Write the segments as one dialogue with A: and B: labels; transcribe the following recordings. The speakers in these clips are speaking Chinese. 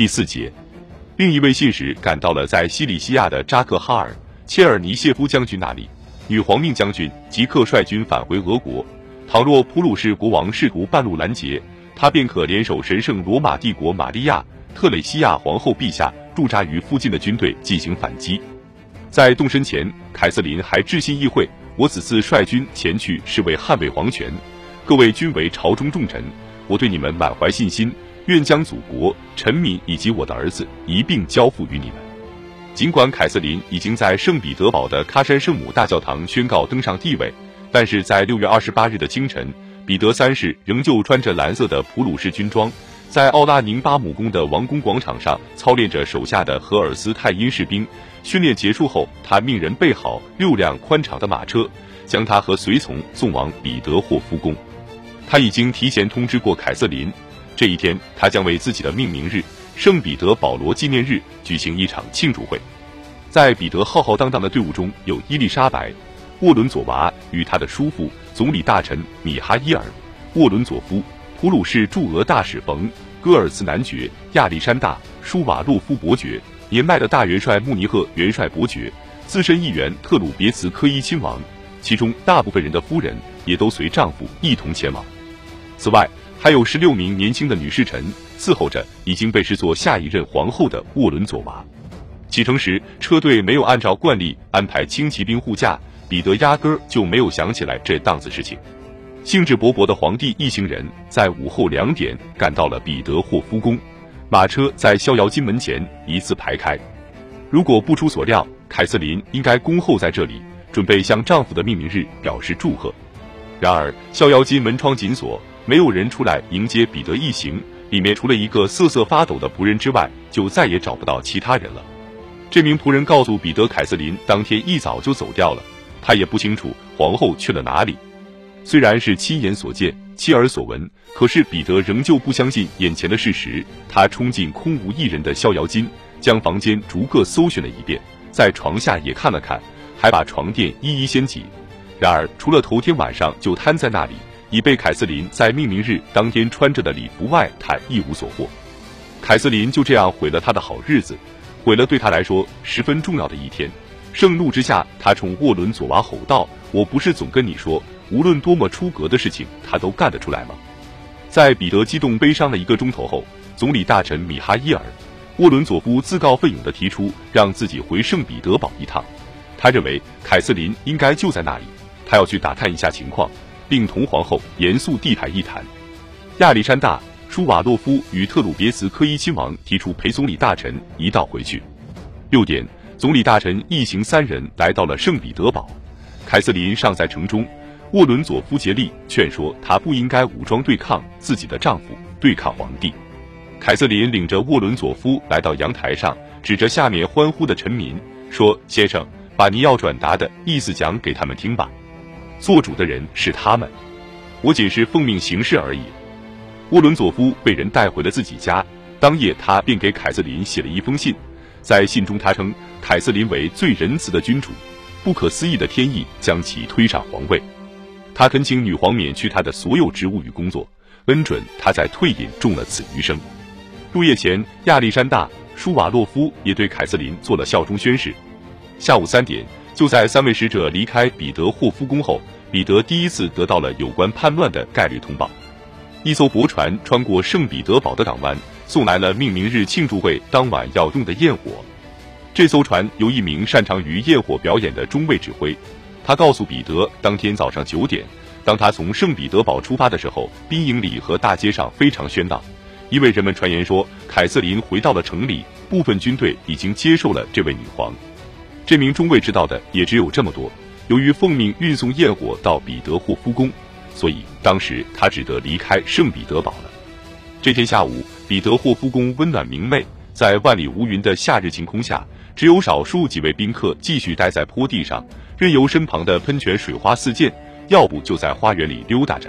A: 第四节，另一位信使赶到了在西里西亚的扎克哈尔切尔尼谢夫将军那里，女皇命将军即刻率军返回俄国。倘若普鲁士国王试图半路拦截，他便可联手神圣罗马帝国玛利亚特蕾西亚皇后陛下驻扎于附近的军队进行反击。在动身前，凯瑟琳还致信议会：“我此次率军前去是为捍卫皇权，各位均为朝中重臣，我对你们满怀信心，愿将祖国、臣民以及我的儿子一并交付于你们。”尽管凯瑟琳已经在圣彼得堡的喀山圣母大教堂宣告登上帝位。但是在六月二十八日的清晨，彼得三世仍旧穿着蓝色的普鲁士军装，在奥拉宁巴姆宫的王宫广场上操练着手下的荷尔斯泰因士兵。训练结束后，他命人备好六辆宽敞的马车，将他和随从送往彼得霍夫宫。他已经提前通知过凯瑟琳，这一天他将为自己的命名日——圣彼得保罗纪念日举行一场庆祝会。在彼得浩浩荡荡的队伍中有伊丽莎白。沃伦佐娃与他的叔父总理大臣米哈伊尔·沃伦佐夫、普鲁士驻俄大使冯·戈尔茨男爵、亚历山大·舒瓦洛夫伯爵、年迈的大元帅穆尼赫元帅伯爵、资深议员特鲁别茨科伊亲王，其中大部分人的夫人也都随丈夫一同前往。此外，还有十六名年轻的女侍臣伺候着已经被视作下一任皇后的沃伦佐娃。启程时，车队没有按照惯例安排轻骑兵护驾。彼得压根儿就没有想起来这档子事情，兴致勃勃的皇帝一行人在午后两点赶到了彼得霍夫宫，马车在逍遥津门前一字排开。如果不出所料，凯瑟琳应该恭候在这里，准备向丈夫的命名日表示祝贺。然而，逍遥津门窗紧锁，没有人出来迎接彼得一行，里面除了一个瑟瑟发抖的仆人之外，就再也找不到其他人了。这名仆人告诉彼得，凯瑟琳当天一早就走掉了。他也不清楚皇后去了哪里，虽然是亲眼所见、亲耳所闻，可是彼得仍旧不相信眼前的事实。他冲进空无一人的逍遥津，将房间逐个搜寻了一遍，在床下也看了看，还把床垫一一掀起。然而，除了头天晚上就瘫在那里，已被凯瑟琳在命名日当天穿着的礼服外，他一无所获。凯瑟琳就这样毁了他的好日子，毁了对他来说十分重要的一天。盛怒之下，他冲沃伦佐娃吼道：“我不是总跟你说，无论多么出格的事情，他都干得出来吗？”在彼得激动悲伤了一个钟头后，总理大臣米哈伊尔·沃伦佐夫自告奋勇地提出让自己回圣彼得堡一趟。他认为凯瑟琳应该就在那里，他要去打探一下情况，并同皇后严肃地谈一谈。亚历山大·舒瓦洛夫与特鲁别茨科伊亲王提出陪总理大臣一道回去。六点。总理大臣一行三人来到了圣彼得堡，凯瑟琳尚在城中。沃伦佐夫竭力劝说她不应该武装对抗自己的丈夫，对抗皇帝。凯瑟琳领着沃伦佐夫来到阳台上，指着下面欢呼的臣民说：“先生，把您要转达的意思讲给他们听吧。做主的人是他们，我仅是奉命行事而已。”沃伦佐夫被人带回了自己家，当夜他便给凯瑟琳写了一封信。在信中，他称凯瑟琳为最仁慈的君主，不可思议的天意将其推上皇位。他恳请女皇免去他的所有职务与工作，恩准他在退隐中了此余生。入夜前，亚历山大·舒瓦洛夫也对凯瑟琳做了效忠宣誓。下午三点，就在三位使者离开彼得霍夫宫后，彼得第一次得到了有关叛乱的概率通报。一艘驳船穿过圣彼得堡的港湾。送来了命名日庆祝会当晚要用的焰火。这艘船由一名擅长于焰火表演的中尉指挥。他告诉彼得，当天早上九点，当他从圣彼得堡出发的时候，兵营里和大街上非常喧闹，因为人们传言说凯瑟琳回到了城里，部分军队已经接受了这位女皇。这名中尉知道的也只有这么多。由于奉命运送焰火到彼得霍夫宫，所以当时他只得离开圣彼得堡了。这天下午。彼得霍夫宫温暖明媚，在万里无云的夏日晴空下，只有少数几位宾客继续待在坡地上，任由身旁的喷泉水花四溅，要不就在花园里溜达着。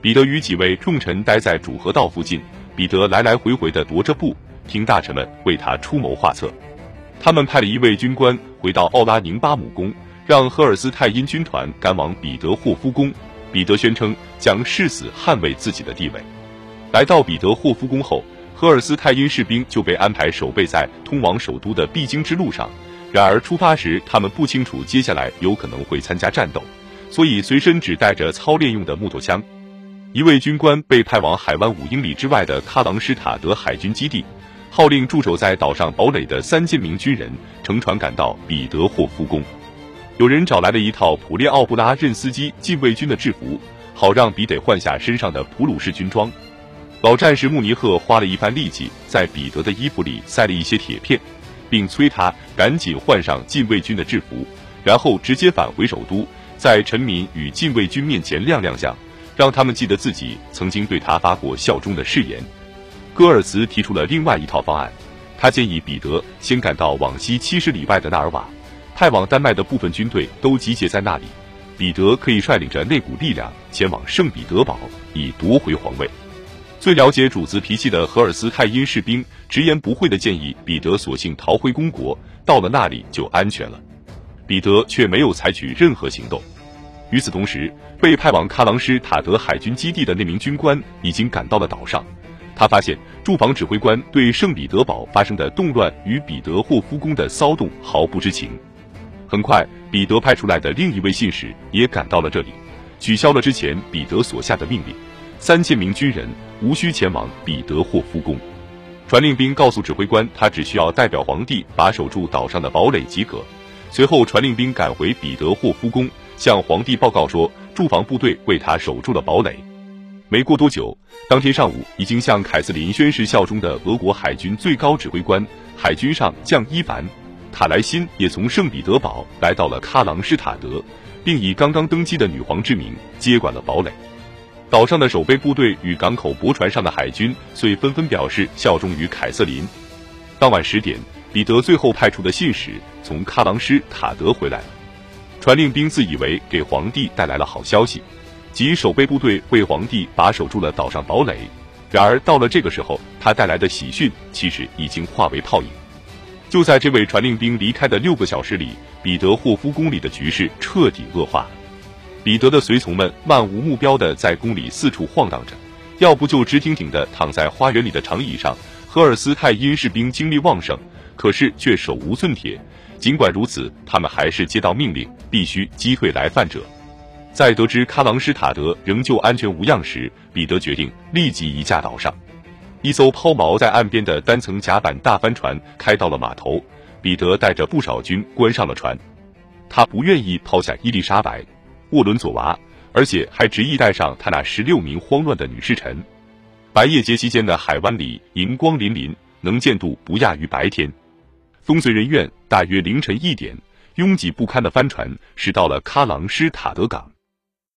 A: 彼得与几位重臣待在主河道附近，彼得来来回回地踱着步，听大臣们为他出谋划策。他们派了一位军官回到奥拉宁巴姆宫，让赫尔斯泰因军团赶往彼得霍夫宫。彼得宣称将誓死捍卫自己的地位。来到彼得霍夫宫后，荷尔斯泰因士兵就被安排守备在通往首都的必经之路上。然而出发时，他们不清楚接下来有可能会参加战斗，所以随身只带着操练用的木头枪。一位军官被派往海湾五英里之外的喀朗施塔德海军基地，号令驻守在岛上堡垒的三千名军人乘船赶到彼得霍夫宫。有人找来了一套普列奥布拉任斯基禁卫军的制服，好让彼得换下身上的普鲁士军装。老战士穆尼赫花了一番力气，在彼得的衣服里塞了一些铁片。并催他赶紧换上禁卫军的制服，然后直接返回首都，在臣民与禁卫军面前亮亮相，让他们记得自己曾经对他发过效忠的誓言。戈尔茨提出了另外一套方案，他建议彼得先赶到往西七十里外的纳尔瓦，派往丹麦的部分军队都集结在那里，彼得可以率领着那股力量前往圣彼得堡，以夺回皇位。最了解主子脾气的荷尔斯泰因士兵直言不讳的建议彼得索性逃回公国，到了那里就安全了。彼得却没有采取任何行动。与此同时，被派往喀琅施塔德海军基地的那名军官已经赶到了岛上。他发现驻防指挥官对圣彼得堡发生的动乱与彼得霍夫宫的骚动毫不知情。很快，彼得派出来的另一位信使也赶到了这里，取消了之前彼得所下的命令。三千名军人无需前往彼得霍夫宫，传令兵告诉指挥官，他只需要代表皇帝把守住岛上的堡垒即可。随后，传令兵赶回彼得霍夫宫，向皇帝报告说，驻防部队为他守住了堡垒。没过多久，当天上午，已经向凯瑟琳宣誓效忠的俄国海军最高指挥官海军上将伊凡·塔莱辛也从圣彼得堡来到了喀朗施塔德，并以刚刚登基的女皇之名接管了堡垒。岛上的守备部队与港口驳船上的海军遂纷纷表示效忠于凯瑟琳。当晚十点，彼得最后派出的信使从喀朗施塔德回来了。传令兵自以为给皇帝带来了好消息，及守备部队为皇帝把守住了岛上堡垒。然而到了这个时候，他带来的喜讯其实已经化为泡影。就在这位传令兵离开的六个小时里，彼得霍夫宫里的局势彻底恶化。彼得的随从们漫无目标地在宫里四处晃荡着，要不就直挺挺地躺在花园里的长椅上。荷尔斯泰因士兵精力旺盛，可是却手无寸铁。尽管如此，他们还是接到命令，必须击退来犯者。在得知喀琅施塔德仍旧安全无恙时，彼得决定立即移驾岛上。一艘抛锚在岸边的单层甲板大帆船开到了码头，彼得带着不少军关上了船。他不愿意抛下伊丽莎白。沃伦佐娃，而且还执意带上他那十六名慌乱的女侍臣。白夜节期间的海湾里银光粼粼，能见度不亚于白天，风随人愿。大约凌晨一点，拥挤不堪的帆船驶到了喀琅施塔德港。